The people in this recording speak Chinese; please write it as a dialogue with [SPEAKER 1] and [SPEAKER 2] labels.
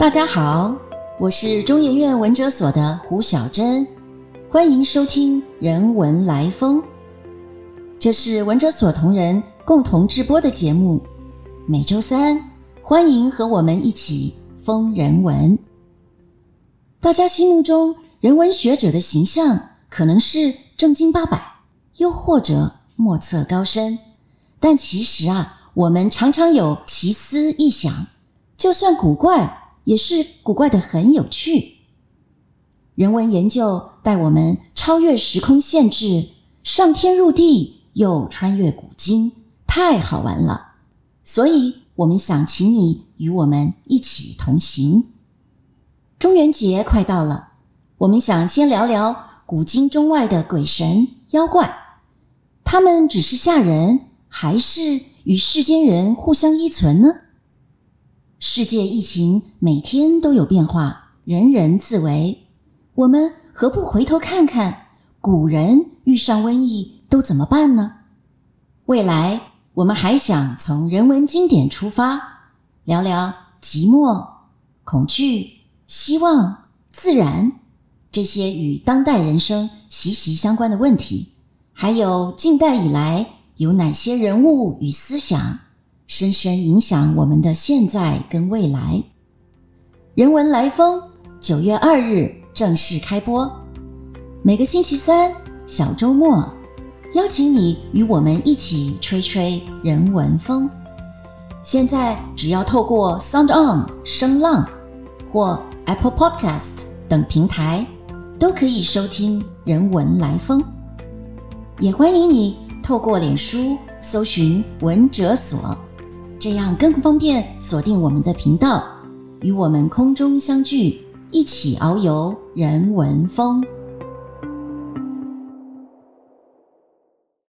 [SPEAKER 1] 大家好，我是中研院文哲所的胡小珍，欢迎收听《人文来风》。这是文哲所同仁共同制播的节目，每周三欢迎和我们一起风人文。大家心目中人文学者的形象可能是正经八百，又或者莫测高深，但其实啊，我们常常有奇思异想，就算古怪。也是古怪的很有趣。人文研究带我们超越时空限制，上天入地，又穿越古今，太好玩了。所以，我们想请你与我们一起同行。中元节快到了，我们想先聊聊古今中外的鬼神妖怪，他们只是吓人，还是与世间人互相依存呢？世界疫情每天都有变化，人人自危。我们何不回头看看古人遇上瘟疫都怎么办呢？未来我们还想从人文经典出发，聊聊寂寞、恐惧、希望、自然这些与当代人生息息相关的问题，还有近代以来有哪些人物与思想。深深影响我们的现在跟未来。人文来风九月二日正式开播，每个星期三小周末，邀请你与我们一起吹吹人文风。现在只要透过 Sound On 声浪或 Apple Podcast 等平台，都可以收听人文来风。也欢迎你透过脸书搜寻文哲所。这样更方便锁定我们的频道，与我们空中相聚，一起遨游人文风。